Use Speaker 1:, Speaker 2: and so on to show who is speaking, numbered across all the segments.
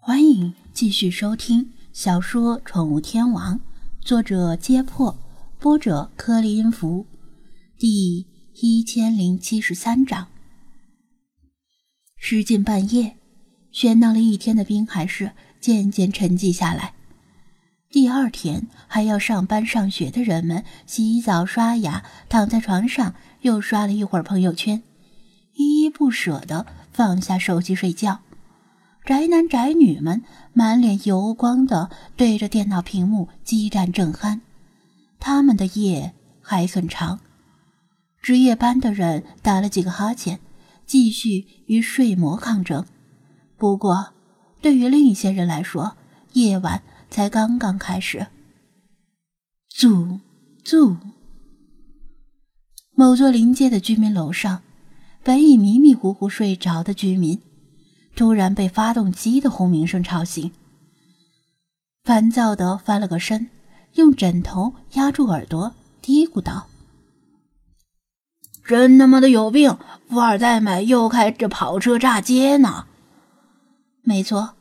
Speaker 1: 欢迎继续收听小说《宠物天王》，作者：揭破，播者：颗粒音符，第一千零七十三章。时近半夜，喧闹了一天的滨海市渐渐沉寂下来。第二天还要上班上学的人们，洗澡刷牙，躺在床上又刷了一会儿朋友圈，依依不舍地放下手机睡觉。宅男宅女们满脸油光的对着电脑屏幕激战正酣，他们的夜还很长。值夜班的人打了几个哈欠，继续与睡魔抗争。不过，对于另一些人来说，夜晚才刚刚开始。祖祖，某座临街的居民楼上，本已迷迷糊糊睡着的居民。突然被发动机的轰鸣声吵醒，烦躁的翻了个身，用枕头压住耳朵，嘀咕道：“
Speaker 2: 真他妈的有病！富二代们又开着跑车炸街呢！”
Speaker 1: 没错，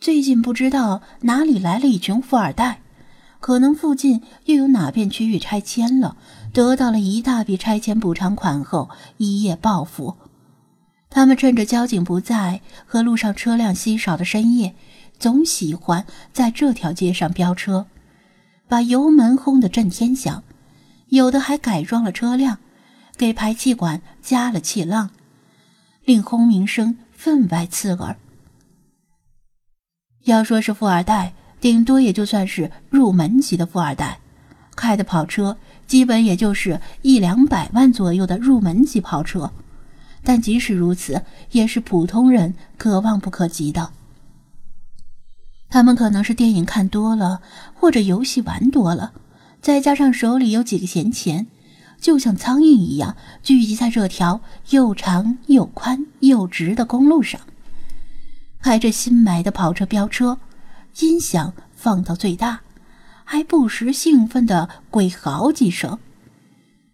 Speaker 1: 最近不知道哪里来了一群富二代，可能附近又有哪片区域拆迁了，得到了一大笔拆迁补偿款后，一夜暴富。他们趁着交警不在和路上车辆稀少的深夜，总喜欢在这条街上飙车，把油门轰得震天响。有的还改装了车辆，给排气管加了气浪，令轰鸣声分外刺耳。要说是富二代，顶多也就算是入门级的富二代，开的跑车基本也就是一两百万左右的入门级跑车。但即使如此，也是普通人可望不可及的。他们可能是电影看多了，或者游戏玩多了，再加上手里有几个闲钱，就像苍蝇一样聚集在这条又长又宽又直的公路上，开着新买的跑车飙车，音响放到最大，还不时兴奋地鬼嚎几声。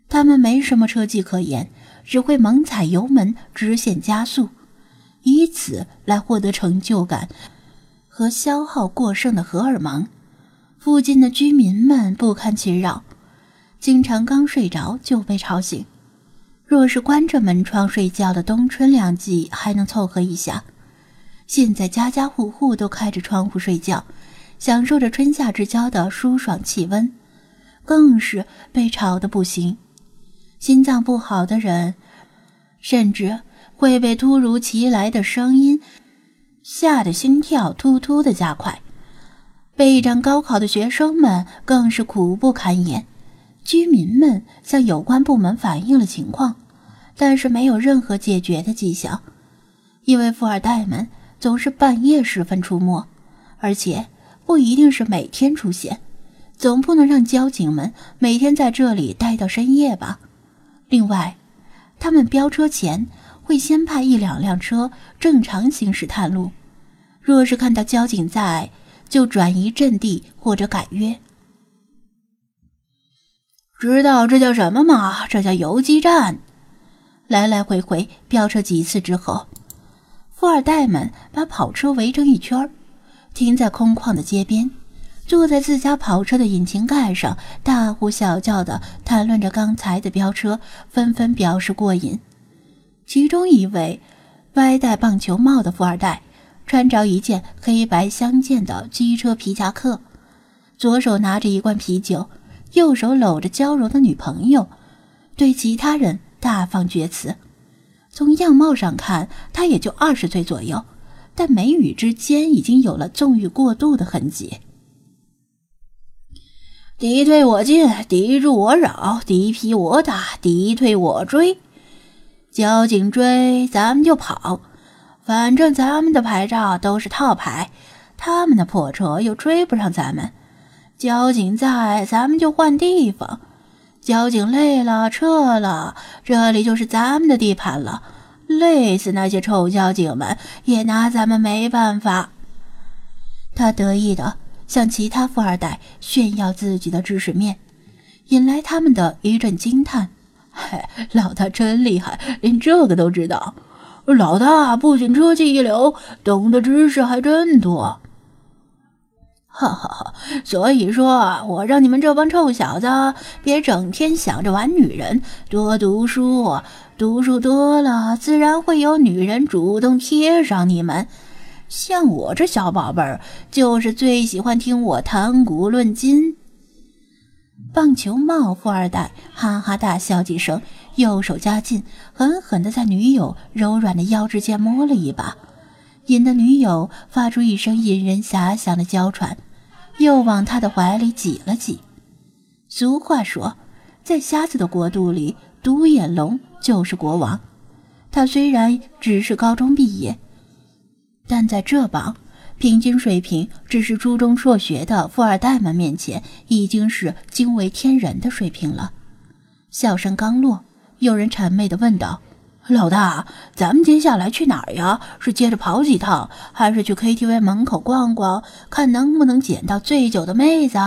Speaker 1: 他们没什么车技可言。只会猛踩油门，直线加速，以此来获得成就感和消耗过剩的荷尔蒙。附近的居民们不堪其扰，经常刚睡着就被吵醒。若是关着门窗睡觉的冬春两季还能凑合一下，现在家家户户都开着窗户睡觉，享受着春夏之交的舒爽气温，更是被吵得不行。心脏不好的人，甚至会被突如其来的声音吓得心跳突突的加快。备战高考的学生们更是苦不堪言。居民们向有关部门反映了情况，但是没有任何解决的迹象，因为富二代们总是半夜时分出没，而且不一定是每天出现，总不能让交警们每天在这里待到深夜吧。另外，他们飙车前会先派一两辆车正常行驶探路，若是看到交警在，就转移阵地或者改约。
Speaker 2: 知道这叫什么吗？这叫游击战。
Speaker 1: 来来回回飙车几次之后，富二代们把跑车围成一圈，停在空旷的街边。坐在自家跑车的引擎盖上，大呼小叫的谈论着刚才的飙车，纷纷表示过瘾。其中一位歪戴棒球帽的富二代，穿着一件黑白相间的机车皮夹克，左手拿着一罐啤酒，右手搂着娇柔的女朋友，对其他人大放厥词。从样貌上看，他也就二十岁左右，但眉宇之间已经有了纵欲过度的痕迹。
Speaker 2: 敌退我进，敌入我扰，敌疲我打，敌退我追。交警追，咱们就跑，反正咱们的牌照都是套牌，他们的破车又追不上咱们。交警在，咱们就换地方。交警累了，撤了，这里就是咱们的地盘了。累死那些臭交警们，也拿咱们没办法。
Speaker 1: 他得意的。向其他富二代炫耀自己的知识面，引来他们的一阵惊叹：“
Speaker 2: 嘿，老大真厉害，连这个都知道！老大不仅车技一流，懂的知识还真多。哈哈哈！所以说，我让你们这帮臭小子别整天想着玩女人，多读书。读书多了，自然会有女人主动贴上你们。像我这小宝贝儿，就是最喜欢听我谈古论今。
Speaker 1: 棒球帽富二代哈哈大笑几声，右手加劲，狠狠地在女友柔软的腰之间摸了一把，引得女友发出一声引人遐想的娇喘，又往他的怀里挤了挤。俗话说，在瞎子的国度里，独眼龙就是国王。他虽然只是高中毕业。但在这帮平均水平只是初中辍学的富二代们面前，已经是惊为天人的水平了。笑声刚落，有人谄媚地问道：“老大，咱们接下来去哪儿呀？是接着跑几趟，还是去 KTV 门口逛逛，看能不能捡到醉酒的妹子？”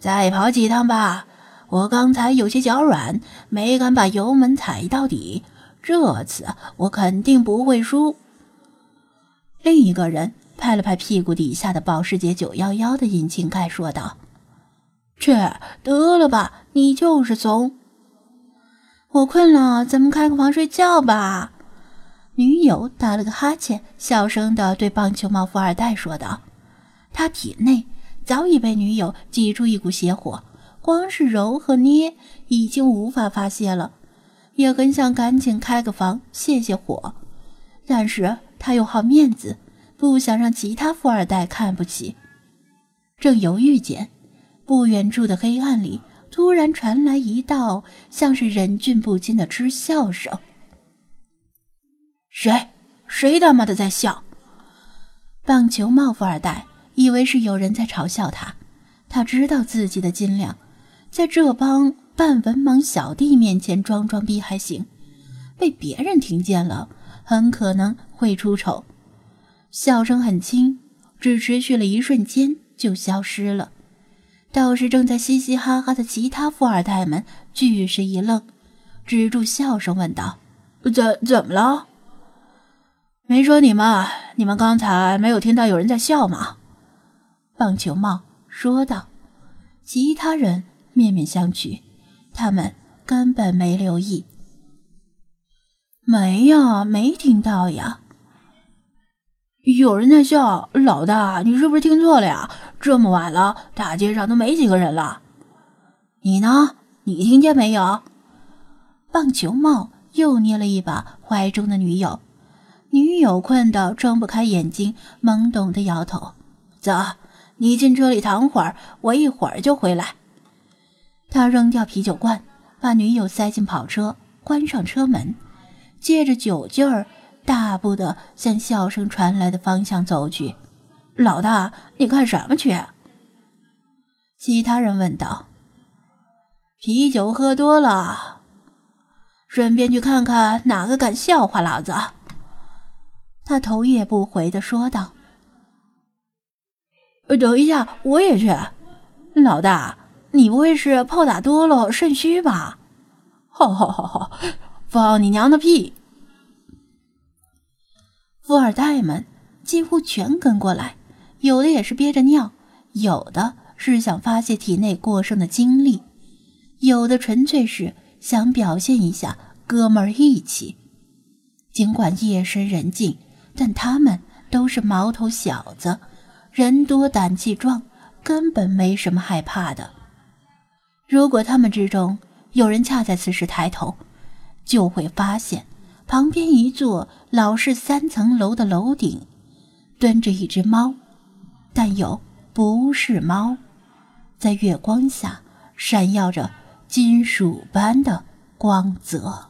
Speaker 2: 再跑几趟吧，我刚才有些脚软，没敢把油门踩到底。这次我肯定不会输。
Speaker 1: 另一个人拍了拍屁股底下的保时捷911的引擎盖，说道：“
Speaker 2: 去，得了吧，你就是怂。
Speaker 1: 我困了，咱们开个房睡觉吧。”女友打了个哈欠，小声的对棒球帽富二代说道：“他体内早已被女友挤出一股邪火，光是揉和捏已经无法发泄了，也很想赶紧开个房泄泄火，但是……”他又好面子，不想让其他富二代看不起。正犹豫间，不远处的黑暗里突然传来一道像是忍俊不禁的嗤笑声：“
Speaker 2: 谁？谁他妈的在笑？”
Speaker 1: 棒球帽富二代以为是有人在嘲笑他，他知道自己的斤两，在这帮半文盲小弟面前装装逼还行，被别人听见了。很可能会出丑，笑声很轻，只持续了一瞬间就消失了。倒是正在嘻嘻哈哈的其他富二代们俱是一愣，止住笑声问道：“
Speaker 2: 怎怎么了？没说你们？你们刚才没有听到有人在笑吗？”
Speaker 1: 棒球帽说道。其他人面面相觑，他们根本没留意。
Speaker 2: 没呀，没听到呀。有人在笑，老大，你是不是听错了呀？这么晚了，大街上都没几个人了。你呢？你听见没有？
Speaker 1: 棒球帽又捏了一把怀中的女友，女友困得睁不开眼睛，懵懂的摇头。
Speaker 2: 走，你进车里躺会儿，我一会儿就回来。
Speaker 1: 他扔掉啤酒罐，把女友塞进跑车，关上车门。借着酒劲儿，大步的向笑声传来的方向走去。
Speaker 2: 老大，你干什么去？
Speaker 1: 其他人。问道。
Speaker 2: 啤酒喝多了，顺便去看看哪个敢笑话老子。
Speaker 1: 他头也不回的说道。
Speaker 2: 等一下，我也去。老大，你不会是炮打多了肾虚吧？哈哈哈哈。放你娘的屁！
Speaker 1: 富二代们几乎全跟过来，有的也是憋着尿，有的是想发泄体内过剩的精力，有的纯粹是想表现一下哥们儿义气。尽管夜深人静，但他们都是毛头小子，人多胆气壮，根本没什么害怕的。如果他们之中有人恰在此时抬头，就会发现，旁边一座老式三层楼的楼顶，蹲着一只猫，但又不是猫，在月光下闪耀着金属般的光泽。